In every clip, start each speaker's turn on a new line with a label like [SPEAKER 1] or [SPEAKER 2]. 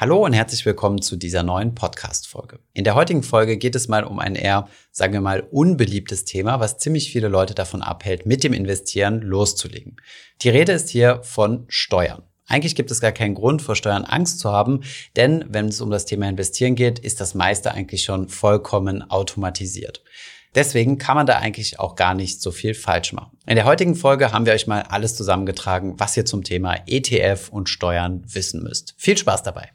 [SPEAKER 1] Hallo und herzlich willkommen zu dieser neuen Podcast-Folge. In der heutigen Folge geht es mal um ein eher, sagen wir mal, unbeliebtes Thema, was ziemlich viele Leute davon abhält, mit dem Investieren loszulegen. Die Rede ist hier von Steuern. Eigentlich gibt es gar keinen Grund, vor Steuern Angst zu haben, denn wenn es um das Thema Investieren geht, ist das meiste eigentlich schon vollkommen automatisiert. Deswegen kann man da eigentlich auch gar nicht so viel falsch machen. In der heutigen Folge haben wir euch mal alles zusammengetragen, was ihr zum Thema ETF und Steuern wissen müsst. Viel Spaß dabei!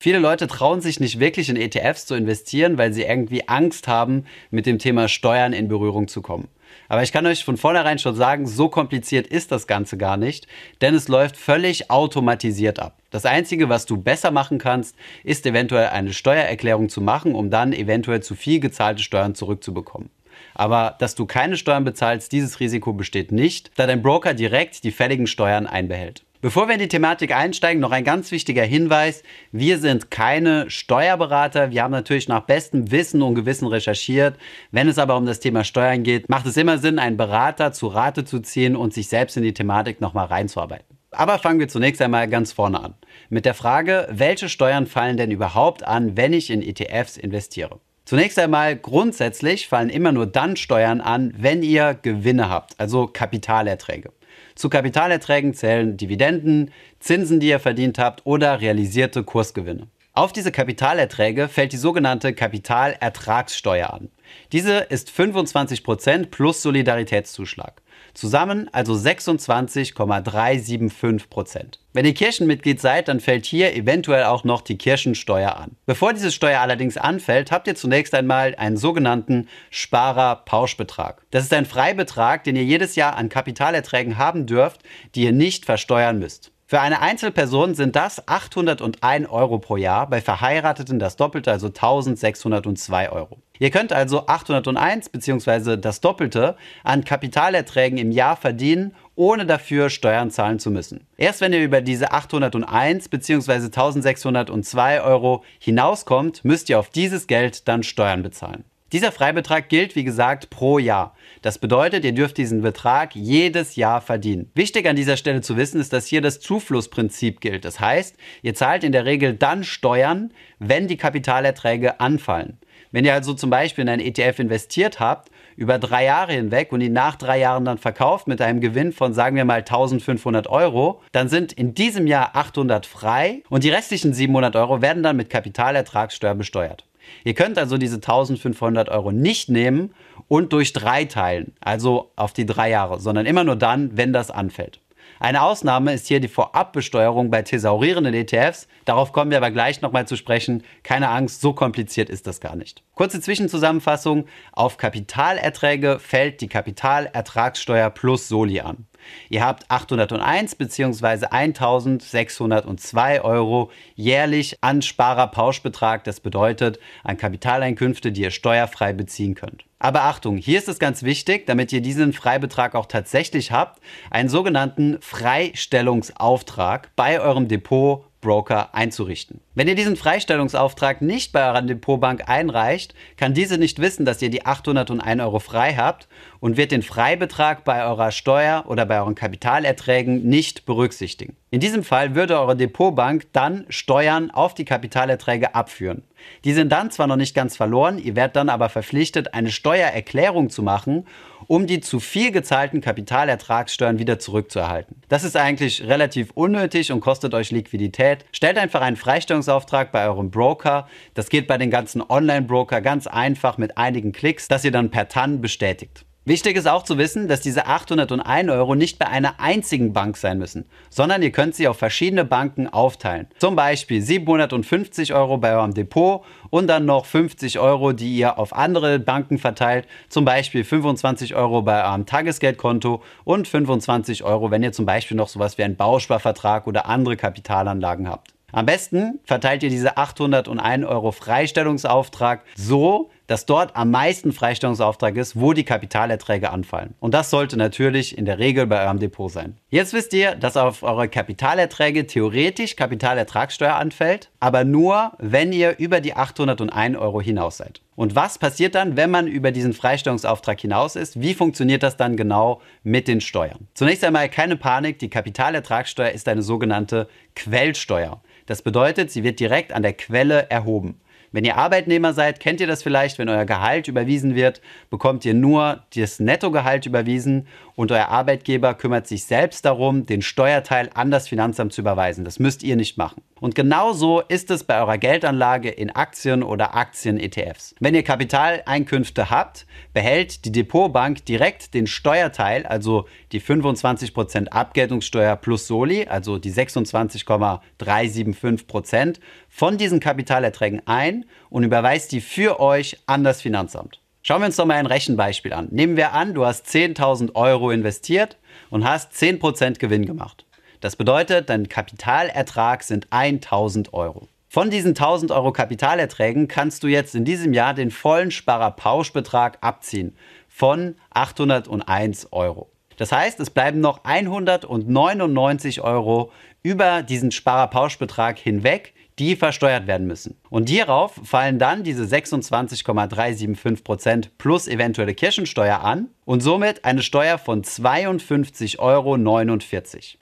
[SPEAKER 1] Viele Leute trauen sich nicht wirklich in ETFs zu investieren, weil sie irgendwie Angst haben, mit dem Thema Steuern in Berührung zu kommen. Aber ich kann euch von vornherein schon sagen, so kompliziert ist das Ganze gar nicht, denn es läuft völlig automatisiert ab. Das Einzige, was du besser machen kannst, ist eventuell eine Steuererklärung zu machen, um dann eventuell zu viel gezahlte Steuern zurückzubekommen. Aber dass du keine Steuern bezahlst, dieses Risiko besteht nicht, da dein Broker direkt die fälligen Steuern einbehält. Bevor wir in die Thematik einsteigen, noch ein ganz wichtiger Hinweis. Wir sind keine Steuerberater. Wir haben natürlich nach bestem Wissen und Gewissen recherchiert. Wenn es aber um das Thema Steuern geht, macht es immer Sinn, einen Berater zu Rate zu ziehen und sich selbst in die Thematik nochmal reinzuarbeiten. Aber fangen wir zunächst einmal ganz vorne an. Mit der Frage, welche Steuern fallen denn überhaupt an, wenn ich in ETFs investiere? Zunächst einmal grundsätzlich fallen immer nur dann Steuern an, wenn ihr Gewinne habt, also Kapitalerträge. Zu Kapitalerträgen zählen Dividenden, Zinsen, die ihr verdient habt oder realisierte Kursgewinne. Auf diese Kapitalerträge fällt die sogenannte Kapitalertragssteuer an. Diese ist 25% plus Solidaritätszuschlag. Zusammen also 26,375 Prozent. Wenn ihr Kirchenmitglied seid, dann fällt hier eventuell auch noch die Kirchensteuer an. Bevor diese Steuer allerdings anfällt, habt ihr zunächst einmal einen sogenannten Sparer-Pauschbetrag. Das ist ein Freibetrag, den ihr jedes Jahr an Kapitalerträgen haben dürft, die ihr nicht versteuern müsst. Für eine Einzelperson sind das 801 Euro pro Jahr, bei Verheirateten das Doppelte, also 1602 Euro. Ihr könnt also 801 bzw. das Doppelte an Kapitalerträgen im Jahr verdienen, ohne dafür Steuern zahlen zu müssen. Erst wenn ihr über diese 801 bzw. 1602 Euro hinauskommt, müsst ihr auf dieses Geld dann Steuern bezahlen. Dieser Freibetrag gilt, wie gesagt, pro Jahr. Das bedeutet, ihr dürft diesen Betrag jedes Jahr verdienen. Wichtig an dieser Stelle zu wissen ist, dass hier das Zuflussprinzip gilt. Das heißt, ihr zahlt in der Regel dann Steuern, wenn die Kapitalerträge anfallen. Wenn ihr also zum Beispiel in einen ETF investiert habt, über drei Jahre hinweg und ihn nach drei Jahren dann verkauft mit einem Gewinn von, sagen wir mal, 1500 Euro, dann sind in diesem Jahr 800 frei und die restlichen 700 Euro werden dann mit Kapitalertragssteuer besteuert. Ihr könnt also diese 1500 Euro nicht nehmen und durch drei teilen, also auf die drei Jahre, sondern immer nur dann, wenn das anfällt. Eine Ausnahme ist hier die Vorabbesteuerung bei thesaurierenden ETFs. Darauf kommen wir aber gleich nochmal zu sprechen. Keine Angst, so kompliziert ist das gar nicht. Kurze Zwischenzusammenfassung. Auf Kapitalerträge fällt die Kapitalertragssteuer plus Soli an. Ihr habt 801 bzw. 1602 Euro jährlich an Sparerpauschbetrag. Das bedeutet an Kapitaleinkünfte, die ihr steuerfrei beziehen könnt. Aber Achtung, hier ist es ganz wichtig, damit ihr diesen Freibetrag auch tatsächlich habt, einen sogenannten Freistellungsauftrag bei eurem Depot Broker einzurichten. Wenn ihr diesen Freistellungsauftrag nicht bei eurer Depotbank einreicht, kann diese nicht wissen, dass ihr die 801 Euro frei habt und wird den Freibetrag bei eurer Steuer oder bei euren Kapitalerträgen nicht berücksichtigen. In diesem Fall würde eure Depotbank dann Steuern auf die Kapitalerträge abführen. Die sind dann zwar noch nicht ganz verloren, ihr werdet dann aber verpflichtet, eine Steuererklärung zu machen, um die zu viel gezahlten Kapitalertragssteuern wieder zurückzuerhalten. Das ist eigentlich relativ unnötig und kostet euch Liquidität. Stellt einfach einen Freistellungsauftrag bei eurem Broker. Das geht bei den ganzen Online-Broker ganz einfach mit einigen Klicks, dass ihr dann per TAN bestätigt. Wichtig ist auch zu wissen, dass diese 801 Euro nicht bei einer einzigen Bank sein müssen, sondern ihr könnt sie auf verschiedene Banken aufteilen. Zum Beispiel 750 Euro bei eurem Depot und dann noch 50 Euro, die ihr auf andere Banken verteilt. Zum Beispiel 25 Euro bei eurem Tagesgeldkonto und 25 Euro, wenn ihr zum Beispiel noch sowas wie einen Bausparvertrag oder andere Kapitalanlagen habt. Am besten verteilt ihr diese 801 Euro Freistellungsauftrag so, dass dort am meisten Freistellungsauftrag ist, wo die Kapitalerträge anfallen. Und das sollte natürlich in der Regel bei eurem Depot sein. Jetzt wisst ihr, dass auf eure Kapitalerträge theoretisch Kapitalertragssteuer anfällt, aber nur, wenn ihr über die 801 Euro hinaus seid. Und was passiert dann, wenn man über diesen Freistellungsauftrag hinaus ist? Wie funktioniert das dann genau mit den Steuern? Zunächst einmal keine Panik, die Kapitalertragssteuer ist eine sogenannte Quellsteuer. Das bedeutet, sie wird direkt an der Quelle erhoben. Wenn ihr Arbeitnehmer seid, kennt ihr das vielleicht, wenn euer Gehalt überwiesen wird, bekommt ihr nur das Nettogehalt überwiesen und euer Arbeitgeber kümmert sich selbst darum, den Steuerteil an das Finanzamt zu überweisen. Das müsst ihr nicht machen. Und genauso ist es bei eurer Geldanlage in Aktien oder Aktien-ETFs. Wenn ihr Kapitaleinkünfte habt, behält die Depotbank direkt den Steuerteil, also die 25% Abgeltungssteuer plus Soli, also die 26,375% von diesen Kapitalerträgen ein und überweist die für euch an das Finanzamt. Schauen wir uns doch mal ein Rechenbeispiel an. Nehmen wir an, du hast 10.000 Euro investiert und hast 10% Gewinn gemacht. Das bedeutet, dein Kapitalertrag sind 1000 Euro. Von diesen 1000 Euro Kapitalerträgen kannst du jetzt in diesem Jahr den vollen Sparerpauschbetrag abziehen von 801 Euro. Das heißt, es bleiben noch 199 Euro über diesen Sparerpauschbetrag hinweg, die versteuert werden müssen. Und hierauf fallen dann diese 26,375% plus eventuelle Kirchensteuer an und somit eine Steuer von 52,49 Euro.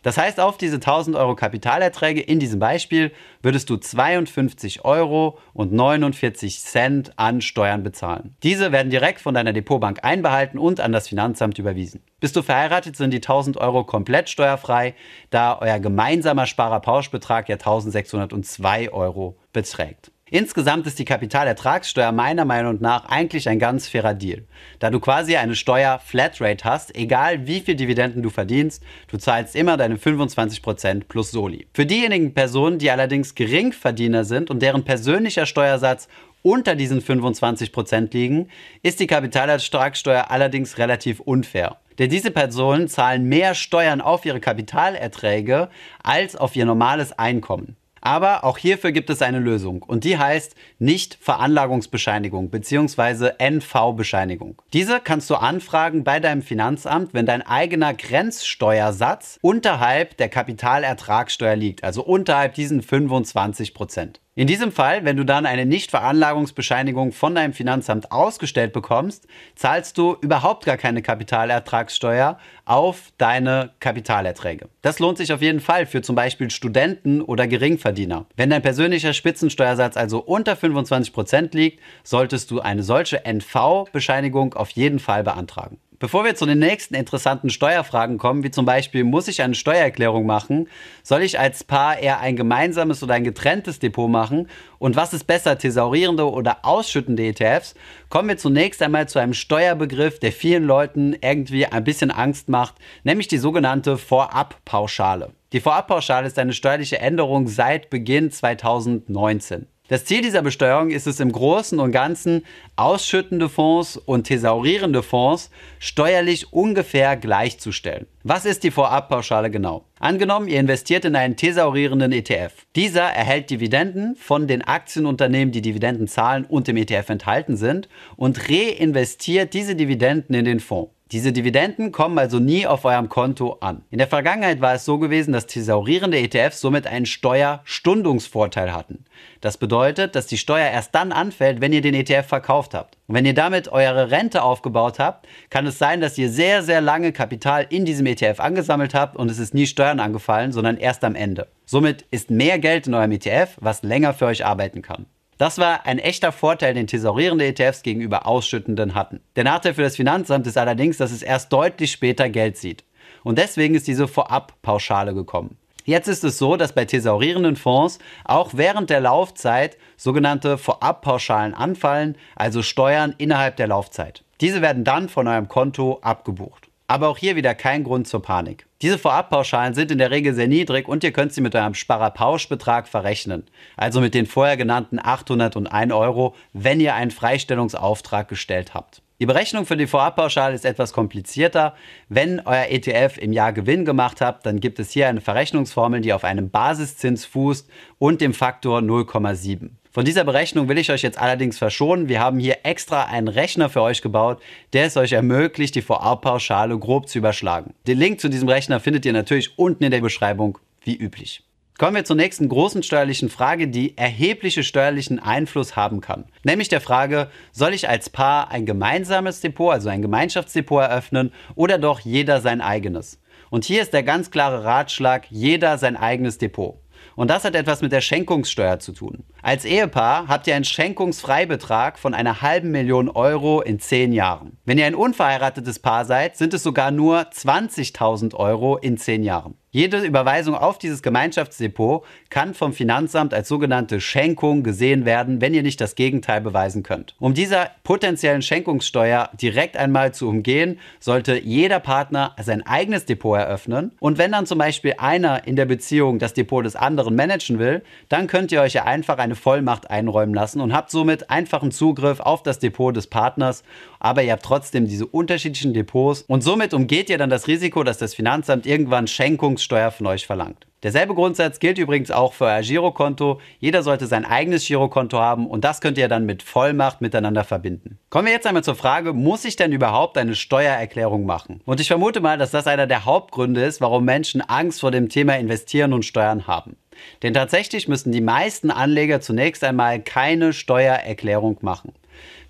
[SPEAKER 1] Das heißt, auf diese 1000 Euro Kapitalerträge in diesem Beispiel würdest du 52 Euro und 49 Cent an Steuern bezahlen. Diese werden direkt von deiner Depotbank einbehalten und an das Finanzamt überwiesen. Bist du verheiratet, sind die 1000 Euro komplett steuerfrei, da euer gemeinsamer Sparerpauschbetrag ja 1602 Euro beträgt. Insgesamt ist die Kapitalertragssteuer meiner Meinung nach eigentlich ein ganz fairer Deal, da du quasi eine Steuer-Flatrate hast, egal wie viel Dividenden du verdienst, du zahlst immer deine 25% plus Soli. Für diejenigen Personen, die allerdings Geringverdiener sind und deren persönlicher Steuersatz unter diesen 25% liegen, ist die Kapitalertragssteuer allerdings relativ unfair. Denn diese Personen zahlen mehr Steuern auf ihre Kapitalerträge als auf ihr normales Einkommen. Aber auch hierfür gibt es eine Lösung und die heißt Nicht-Veranlagungsbescheinigung bzw. NV-Bescheinigung. Diese kannst du anfragen bei deinem Finanzamt, wenn dein eigener Grenzsteuersatz unterhalb der Kapitalertragssteuer liegt, also unterhalb diesen 25 Prozent. In diesem Fall, wenn du dann eine Nichtveranlagungsbescheinigung von deinem Finanzamt ausgestellt bekommst, zahlst du überhaupt gar keine Kapitalertragssteuer auf deine Kapitalerträge. Das lohnt sich auf jeden Fall für zum Beispiel Studenten oder Geringverdiener. Wenn dein persönlicher Spitzensteuersatz also unter 25 Prozent liegt, solltest du eine solche NV-Bescheinigung auf jeden Fall beantragen. Bevor wir zu den nächsten interessanten Steuerfragen kommen, wie zum Beispiel, muss ich eine Steuererklärung machen? Soll ich als Paar eher ein gemeinsames oder ein getrenntes Depot machen? Und was ist besser, thesaurierende oder ausschüttende ETFs? Kommen wir zunächst einmal zu einem Steuerbegriff, der vielen Leuten irgendwie ein bisschen Angst macht, nämlich die sogenannte Vorabpauschale. Die Vorabpauschale ist eine steuerliche Änderung seit Beginn 2019. Das Ziel dieser Besteuerung ist es im Großen und Ganzen, ausschüttende Fonds und thesaurierende Fonds steuerlich ungefähr gleichzustellen. Was ist die Vorabpauschale genau? Angenommen, ihr investiert in einen thesaurierenden ETF. Dieser erhält Dividenden von den Aktienunternehmen, die Dividenden zahlen und im ETF enthalten sind und reinvestiert diese Dividenden in den Fonds. Diese Dividenden kommen also nie auf eurem Konto an. In der Vergangenheit war es so gewesen, dass thesaurierende ETFs somit einen Steuerstundungsvorteil hatten. Das bedeutet, dass die Steuer erst dann anfällt, wenn ihr den ETF verkauft habt. Und wenn ihr damit eure Rente aufgebaut habt, kann es sein, dass ihr sehr, sehr lange Kapital in diesem ETF angesammelt habt und es ist nie Steuern angefallen, sondern erst am Ende. Somit ist mehr Geld in eurem ETF, was länger für euch arbeiten kann. Das war ein echter Vorteil, den thesaurierende ETFs gegenüber ausschüttenden hatten. Der Nachteil für das Finanzamt ist allerdings, dass es erst deutlich später Geld sieht. Und deswegen ist diese Vorabpauschale gekommen. Jetzt ist es so, dass bei thesaurierenden Fonds auch während der Laufzeit sogenannte Vorabpauschalen anfallen, also Steuern innerhalb der Laufzeit. Diese werden dann von eurem Konto abgebucht. Aber auch hier wieder kein Grund zur Panik. Diese Vorabpauschalen sind in der Regel sehr niedrig und ihr könnt sie mit eurem Sparerpauschbetrag verrechnen. Also mit den vorher genannten 801 Euro, wenn ihr einen Freistellungsauftrag gestellt habt. Die Berechnung für die Vorabpauschale ist etwas komplizierter. Wenn euer ETF im Jahr Gewinn gemacht habt, dann gibt es hier eine Verrechnungsformel, die auf einem Basiszins fußt und dem Faktor 0,7. Von dieser Berechnung will ich euch jetzt allerdings verschonen. Wir haben hier extra einen Rechner für euch gebaut, der es euch ermöglicht, die Vorabpauschale grob zu überschlagen. Den Link zu diesem Rechner findet ihr natürlich unten in der Beschreibung, wie üblich. Kommen wir zur nächsten großen steuerlichen Frage, die erhebliche steuerlichen Einfluss haben kann. Nämlich der Frage, soll ich als Paar ein gemeinsames Depot, also ein Gemeinschaftsdepot eröffnen oder doch jeder sein eigenes? Und hier ist der ganz klare Ratschlag, jeder sein eigenes Depot. Und das hat etwas mit der Schenkungssteuer zu tun. Als Ehepaar habt ihr einen Schenkungsfreibetrag von einer halben Million Euro in zehn Jahren. Wenn ihr ein unverheiratetes Paar seid, sind es sogar nur 20.000 Euro in zehn Jahren. Jede Überweisung auf dieses Gemeinschaftsdepot kann vom Finanzamt als sogenannte Schenkung gesehen werden, wenn ihr nicht das Gegenteil beweisen könnt. Um dieser potenziellen Schenkungssteuer direkt einmal zu umgehen, sollte jeder Partner sein eigenes Depot eröffnen. Und wenn dann zum Beispiel einer in der Beziehung das Depot des anderen managen will, dann könnt ihr euch ja einfach eine Vollmacht einräumen lassen und habt somit einfachen Zugriff auf das Depot des Partners. Aber ihr habt trotzdem diese unterschiedlichen Depots und somit umgeht ihr dann das Risiko, dass das Finanzamt irgendwann Schenkungssteuer Steuer von euch verlangt. Derselbe Grundsatz gilt übrigens auch für euer Girokonto. Jeder sollte sein eigenes Girokonto haben und das könnt ihr dann mit Vollmacht miteinander verbinden. Kommen wir jetzt einmal zur Frage, muss ich denn überhaupt eine Steuererklärung machen? Und ich vermute mal, dass das einer der Hauptgründe ist, warum Menschen Angst vor dem Thema Investieren und Steuern haben. Denn tatsächlich müssen die meisten Anleger zunächst einmal keine Steuererklärung machen.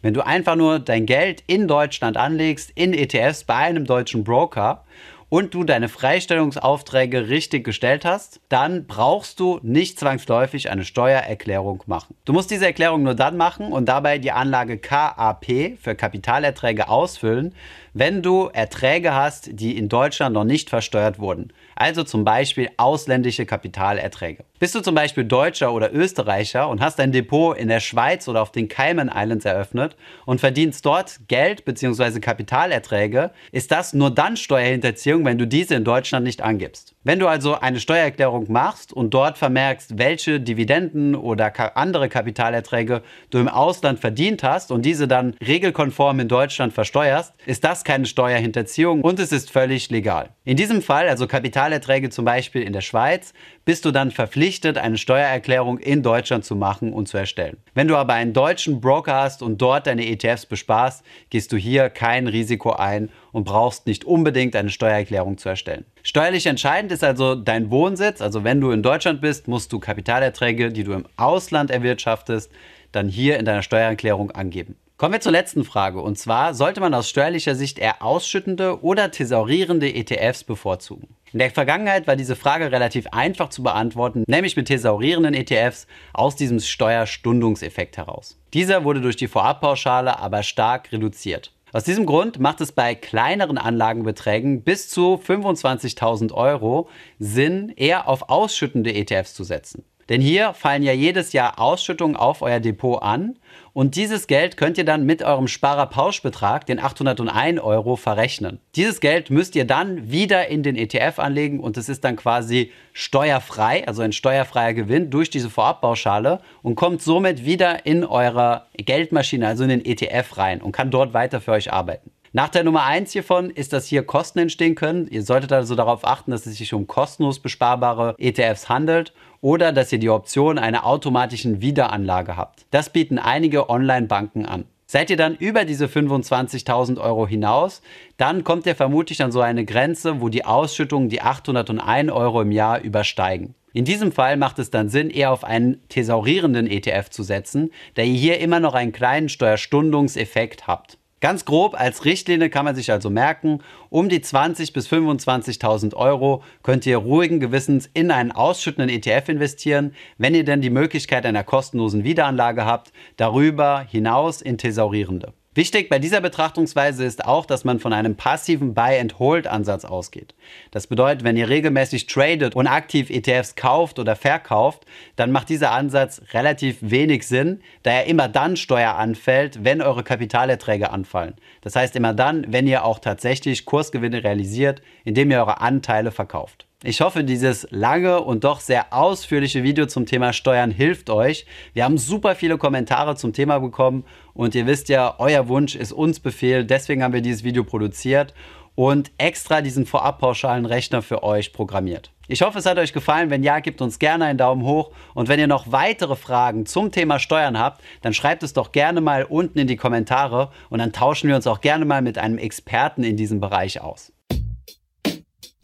[SPEAKER 1] Wenn du einfach nur dein Geld in Deutschland anlegst, in ETFs bei einem deutschen Broker und du deine Freistellungsaufträge richtig gestellt hast, dann brauchst du nicht zwangsläufig eine Steuererklärung machen. Du musst diese Erklärung nur dann machen und dabei die Anlage KAP für Kapitalerträge ausfüllen, wenn du Erträge hast, die in Deutschland noch nicht versteuert wurden. Also zum Beispiel ausländische Kapitalerträge. Bist du zum Beispiel Deutscher oder Österreicher und hast dein Depot in der Schweiz oder auf den Cayman Islands eröffnet und verdienst dort Geld bzw. Kapitalerträge, ist das nur dann Steuerhinterziehung, wenn du diese in Deutschland nicht angibst. Wenn du also eine Steuererklärung machst und dort vermerkst, welche Dividenden oder andere Kapitalerträge du im Ausland verdient hast und diese dann regelkonform in Deutschland versteuerst, ist das keine Steuerhinterziehung und es ist völlig legal. In diesem Fall, also Kapitalerträge zum Beispiel in der Schweiz, bist du dann verpflichtet, eine Steuererklärung in Deutschland zu machen und zu erstellen. Wenn du aber einen deutschen Broker hast und dort deine ETFs besparst, gehst du hier kein Risiko ein und brauchst nicht unbedingt eine Steuererklärung zu erstellen. Steuerlich entscheidend ist also dein Wohnsitz. Also wenn du in Deutschland bist, musst du Kapitalerträge, die du im Ausland erwirtschaftest, dann hier in deiner Steuererklärung angeben. Kommen wir zur letzten Frage. Und zwar, sollte man aus steuerlicher Sicht eher ausschüttende oder thesaurierende ETFs bevorzugen? In der Vergangenheit war diese Frage relativ einfach zu beantworten, nämlich mit thesaurierenden ETFs aus diesem Steuerstundungseffekt heraus. Dieser wurde durch die Vorabpauschale aber stark reduziert. Aus diesem Grund macht es bei kleineren Anlagenbeträgen bis zu 25.000 Euro Sinn, eher auf ausschüttende ETFs zu setzen. Denn hier fallen ja jedes Jahr Ausschüttungen auf euer Depot an und dieses Geld könnt ihr dann mit eurem Sparerpauschbetrag, den 801 Euro, verrechnen. Dieses Geld müsst ihr dann wieder in den ETF anlegen und es ist dann quasi steuerfrei, also ein steuerfreier Gewinn durch diese Vorabpauschale und kommt somit wieder in eure Geldmaschine, also in den ETF rein und kann dort weiter für euch arbeiten. Nachteil Nummer eins hiervon ist, dass hier Kosten entstehen können. Ihr solltet also darauf achten, dass es sich um kostenlos besparbare ETFs handelt oder dass ihr die Option einer automatischen Wiederanlage habt. Das bieten einige Online-Banken an. Seid ihr dann über diese 25.000 Euro hinaus, dann kommt ihr vermutlich an so eine Grenze, wo die Ausschüttungen die 801 Euro im Jahr übersteigen. In diesem Fall macht es dann Sinn, eher auf einen thesaurierenden ETF zu setzen, da ihr hier immer noch einen kleinen Steuerstundungseffekt habt. Ganz grob als Richtlinie kann man sich also merken, um die 20.000 bis 25.000 Euro könnt ihr ruhigen Gewissens in einen ausschüttenden ETF investieren, wenn ihr denn die Möglichkeit einer kostenlosen Wiederanlage habt, darüber hinaus in thesaurierende. Wichtig bei dieser Betrachtungsweise ist auch, dass man von einem passiven Buy-and-Hold-Ansatz ausgeht. Das bedeutet, wenn ihr regelmäßig tradet und aktiv ETFs kauft oder verkauft, dann macht dieser Ansatz relativ wenig Sinn, da er immer dann Steuer anfällt, wenn eure Kapitalerträge anfallen. Das heißt immer dann, wenn ihr auch tatsächlich Kursgewinne realisiert, indem ihr eure Anteile verkauft. Ich hoffe, dieses lange und doch sehr ausführliche Video zum Thema Steuern hilft euch. Wir haben super viele Kommentare zum Thema bekommen und ihr wisst ja, euer Wunsch ist uns Befehl. Deswegen haben wir dieses Video produziert. und extra diesen vorabpauschalen Rechner für euch programmiert. Ich hoffe, es hat euch gefallen. Wenn ja, gebt uns gerne einen Daumen hoch. Und wenn ihr noch weitere Fragen zum Thema Steuern habt, dann schreibt es doch gerne mal unten in die Kommentare und dann tauschen wir uns auch gerne mal mit einem Experten in diesem Bereich aus.